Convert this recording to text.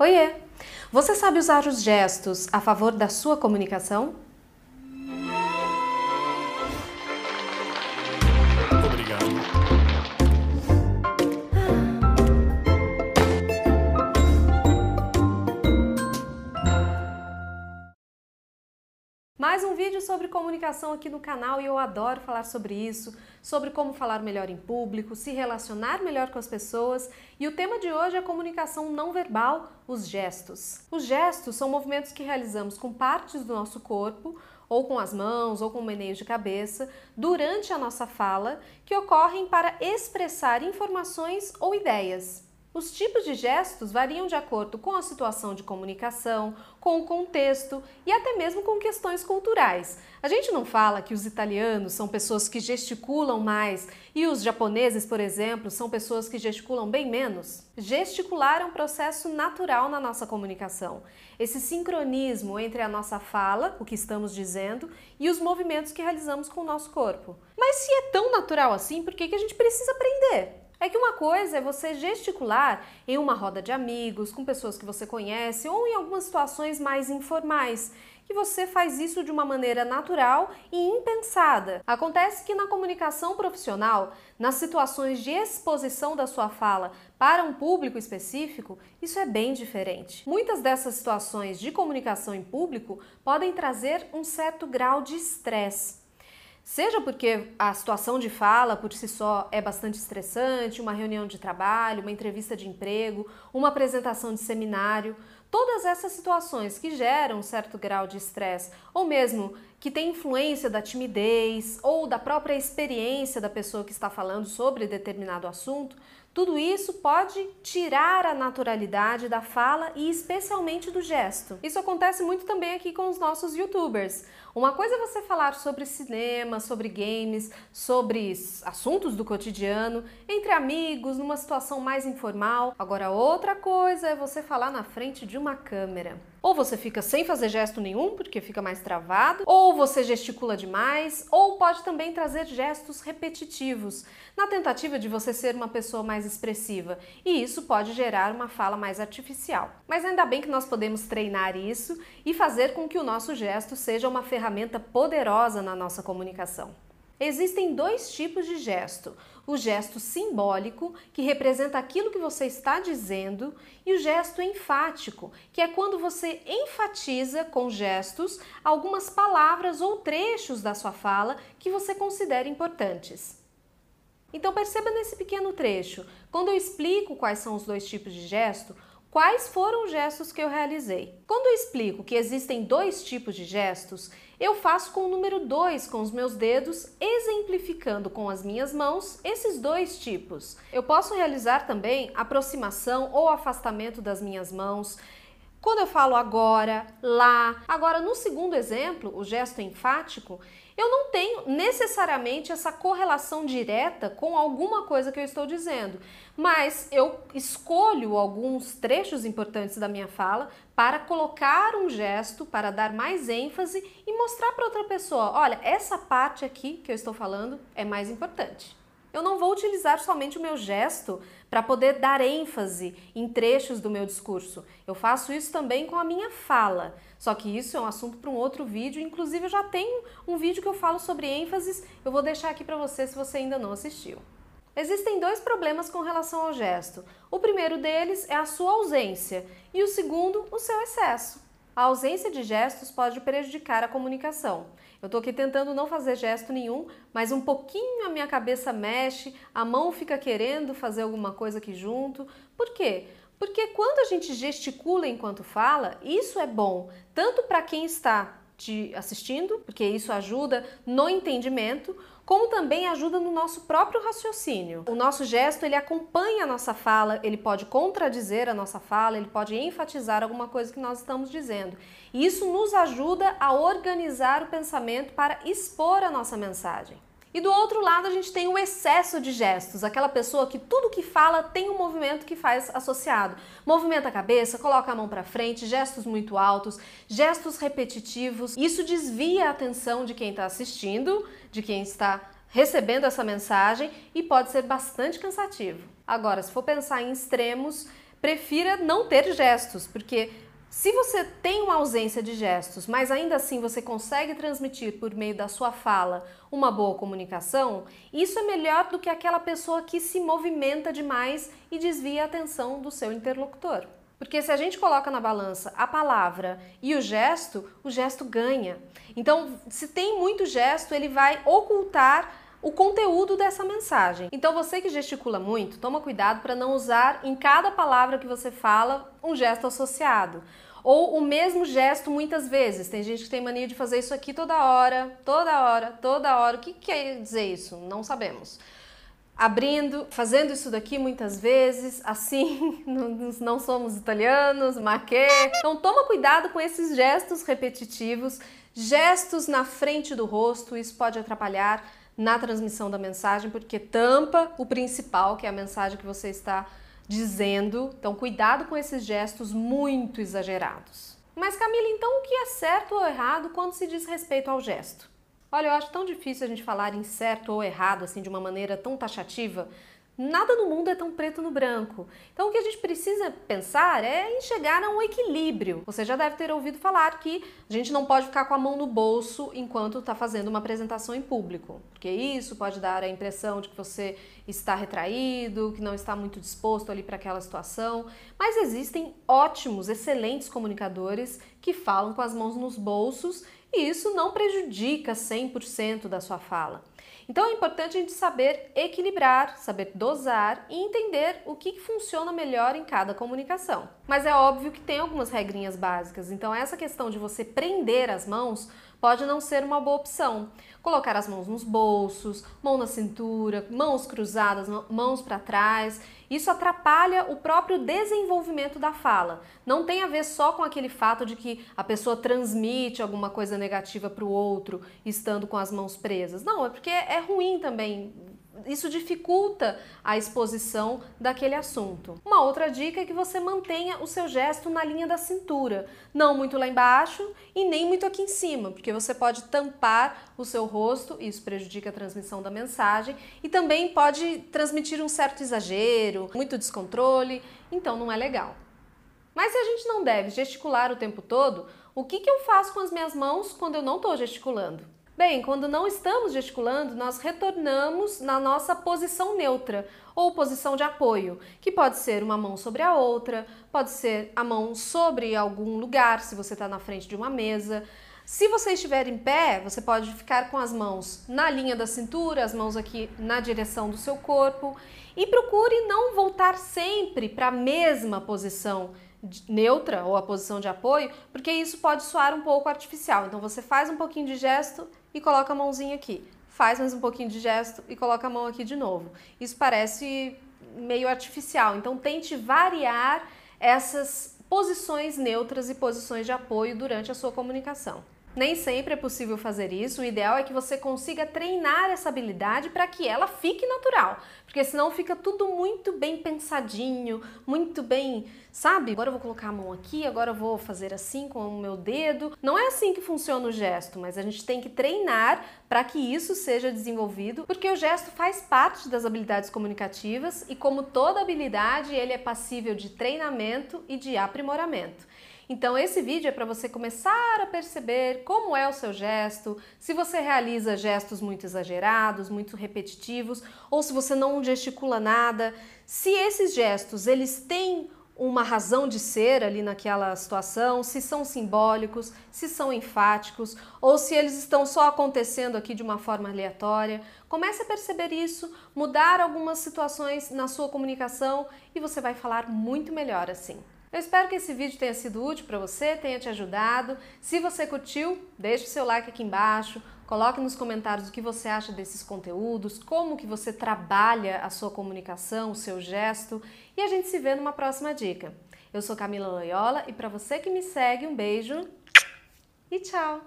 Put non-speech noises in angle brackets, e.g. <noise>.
Oiê! Você sabe usar os gestos a favor da sua comunicação? Mais um vídeo sobre comunicação aqui no canal e eu adoro falar sobre isso, sobre como falar melhor em público, se relacionar melhor com as pessoas e o tema de hoje é comunicação não verbal, os gestos. Os gestos são movimentos que realizamos com partes do nosso corpo ou com as mãos ou com meneios de cabeça durante a nossa fala que ocorrem para expressar informações ou ideias. Os tipos de gestos variam de acordo com a situação de comunicação, com o contexto e até mesmo com questões culturais. A gente não fala que os italianos são pessoas que gesticulam mais e os japoneses, por exemplo, são pessoas que gesticulam bem menos? Gesticular é um processo natural na nossa comunicação. Esse sincronismo entre a nossa fala, o que estamos dizendo, e os movimentos que realizamos com o nosso corpo. Mas se é tão natural assim, por que, que a gente precisa aprender? É que uma coisa é você gesticular em uma roda de amigos, com pessoas que você conhece ou em algumas situações mais informais, que você faz isso de uma maneira natural e impensada. Acontece que na comunicação profissional, nas situações de exposição da sua fala para um público específico, isso é bem diferente. Muitas dessas situações de comunicação em público podem trazer um certo grau de estresse. Seja porque a situação de fala por si só é bastante estressante, uma reunião de trabalho, uma entrevista de emprego, uma apresentação de seminário, todas essas situações que geram um certo grau de estresse, ou mesmo que tem influência da timidez ou da própria experiência da pessoa que está falando sobre determinado assunto, tudo isso pode tirar a naturalidade da fala e especialmente do gesto. Isso acontece muito também aqui com os nossos youtubers. Uma coisa é você falar sobre cinema, sobre games, sobre assuntos do cotidiano, entre amigos, numa situação mais informal. Agora, outra coisa é você falar na frente de uma câmera. Ou você fica sem fazer gesto nenhum, porque fica mais travado, ou você gesticula demais, ou pode também trazer gestos repetitivos, na tentativa de você ser uma pessoa mais expressiva, e isso pode gerar uma fala mais artificial. Mas ainda bem que nós podemos treinar isso e fazer com que o nosso gesto seja uma ferramenta poderosa na nossa comunicação. Existem dois tipos de gesto: o gesto simbólico, que representa aquilo que você está dizendo, e o gesto enfático, que é quando você enfatiza com gestos algumas palavras ou trechos da sua fala que você considera importantes. Então perceba nesse pequeno trecho, quando eu explico quais são os dois tipos de gesto, Quais foram os gestos que eu realizei? Quando eu explico que existem dois tipos de gestos, eu faço com o número 2 com os meus dedos, exemplificando com as minhas mãos esses dois tipos. Eu posso realizar também aproximação ou afastamento das minhas mãos, quando eu falo agora, lá, agora no segundo exemplo, o gesto enfático, eu não tenho necessariamente essa correlação direta com alguma coisa que eu estou dizendo, mas eu escolho alguns trechos importantes da minha fala para colocar um gesto, para dar mais ênfase e mostrar para outra pessoa: olha, essa parte aqui que eu estou falando é mais importante. Eu não vou utilizar somente o meu gesto para poder dar ênfase em trechos do meu discurso. Eu faço isso também com a minha fala. Só que isso é um assunto para um outro vídeo. Inclusive, eu já tenho um vídeo que eu falo sobre ênfases. Eu vou deixar aqui para você se você ainda não assistiu. Existem dois problemas com relação ao gesto. O primeiro deles é a sua ausência e o segundo, o seu excesso. A ausência de gestos pode prejudicar a comunicação. Eu estou aqui tentando não fazer gesto nenhum, mas um pouquinho a minha cabeça mexe, a mão fica querendo fazer alguma coisa aqui junto. Por quê? Porque quando a gente gesticula enquanto fala, isso é bom tanto para quem está assistindo, porque isso ajuda no entendimento, como também ajuda no nosso próprio raciocínio. O nosso gesto, ele acompanha a nossa fala, ele pode contradizer a nossa fala, ele pode enfatizar alguma coisa que nós estamos dizendo. E isso nos ajuda a organizar o pensamento para expor a nossa mensagem. E do outro lado, a gente tem o excesso de gestos, aquela pessoa que tudo que fala tem um movimento que faz associado. Movimenta a cabeça, coloca a mão para frente, gestos muito altos, gestos repetitivos. Isso desvia a atenção de quem está assistindo, de quem está recebendo essa mensagem e pode ser bastante cansativo. Agora, se for pensar em extremos, prefira não ter gestos, porque se você tem uma ausência de gestos, mas ainda assim você consegue transmitir por meio da sua fala uma boa comunicação, isso é melhor do que aquela pessoa que se movimenta demais e desvia a atenção do seu interlocutor. Porque se a gente coloca na balança a palavra e o gesto, o gesto ganha. Então, se tem muito gesto, ele vai ocultar o conteúdo dessa mensagem. Então, você que gesticula muito, toma cuidado para não usar em cada palavra que você fala um gesto associado. Ou o mesmo gesto muitas vezes. Tem gente que tem mania de fazer isso aqui toda hora, toda hora, toda hora. O que quer dizer isso? Não sabemos abrindo, fazendo isso daqui muitas vezes, assim, <laughs> não somos italianos, maquê. Então toma cuidado com esses gestos repetitivos, gestos na frente do rosto, isso pode atrapalhar na transmissão da mensagem, porque tampa o principal, que é a mensagem que você está dizendo. Então, cuidado com esses gestos muito exagerados. Mas, Camila, então o que é certo ou errado quando se diz respeito ao gesto? Olha, eu acho tão difícil a gente falar em certo ou errado, assim, de uma maneira tão taxativa. Nada no mundo é tão preto no branco. Então o que a gente precisa pensar é em chegar a um equilíbrio. Você já deve ter ouvido falar que a gente não pode ficar com a mão no bolso enquanto está fazendo uma apresentação em público, porque isso pode dar a impressão de que você está retraído, que não está muito disposto ali para aquela situação. Mas existem ótimos, excelentes comunicadores que falam com as mãos nos bolsos e isso não prejudica 100% da sua fala. Então é importante a gente saber equilibrar, saber dosar e entender o que funciona melhor em cada comunicação. Mas é óbvio que tem algumas regrinhas básicas, então essa questão de você prender as mãos pode não ser uma boa opção. Colocar as mãos nos bolsos, mão na cintura, mãos cruzadas, mãos para trás, isso atrapalha o próprio desenvolvimento da fala. Não tem a ver só com aquele fato de que a pessoa transmite alguma coisa negativa para o outro estando com as mãos presas. Não, é porque é ruim também isso dificulta a exposição daquele assunto. Uma outra dica é que você mantenha o seu gesto na linha da cintura, não muito lá embaixo e nem muito aqui em cima, porque você pode tampar o seu rosto, isso prejudica a transmissão da mensagem e também pode transmitir um certo exagero, muito descontrole, então não é legal. Mas se a gente não deve gesticular o tempo todo, o que, que eu faço com as minhas mãos quando eu não estou gesticulando? Bem, quando não estamos gesticulando, nós retornamos na nossa posição neutra ou posição de apoio, que pode ser uma mão sobre a outra, pode ser a mão sobre algum lugar, se você está na frente de uma mesa. Se você estiver em pé, você pode ficar com as mãos na linha da cintura, as mãos aqui na direção do seu corpo e procure não voltar sempre para a mesma posição neutra ou a posição de apoio, porque isso pode soar um pouco artificial. Então você faz um pouquinho de gesto e coloca a mãozinha aqui. Faz mais um pouquinho de gesto e coloca a mão aqui de novo. Isso parece meio artificial. Então tente variar essas posições neutras e posições de apoio durante a sua comunicação. Nem sempre é possível fazer isso, o ideal é que você consiga treinar essa habilidade para que ela fique natural, porque senão fica tudo muito bem pensadinho, muito bem, sabe? Agora eu vou colocar a mão aqui, agora eu vou fazer assim com o meu dedo. Não é assim que funciona o gesto, mas a gente tem que treinar para que isso seja desenvolvido, porque o gesto faz parte das habilidades comunicativas e como toda habilidade, ele é passível de treinamento e de aprimoramento. Então esse vídeo é para você começar a perceber como é o seu gesto, se você realiza gestos muito exagerados, muito repetitivos, ou se você não gesticula nada, se esses gestos eles têm uma razão de ser ali naquela situação, se são simbólicos, se são enfáticos ou se eles estão só acontecendo aqui de uma forma aleatória. Comece a perceber isso, mudar algumas situações na sua comunicação e você vai falar muito melhor assim. Eu espero que esse vídeo tenha sido útil para você, tenha te ajudado. Se você curtiu, deixe o seu like aqui embaixo, coloque nos comentários o que você acha desses conteúdos, como que você trabalha a sua comunicação, o seu gesto e a gente se vê numa próxima dica. Eu sou Camila Loyola e para você que me segue, um beijo e tchau!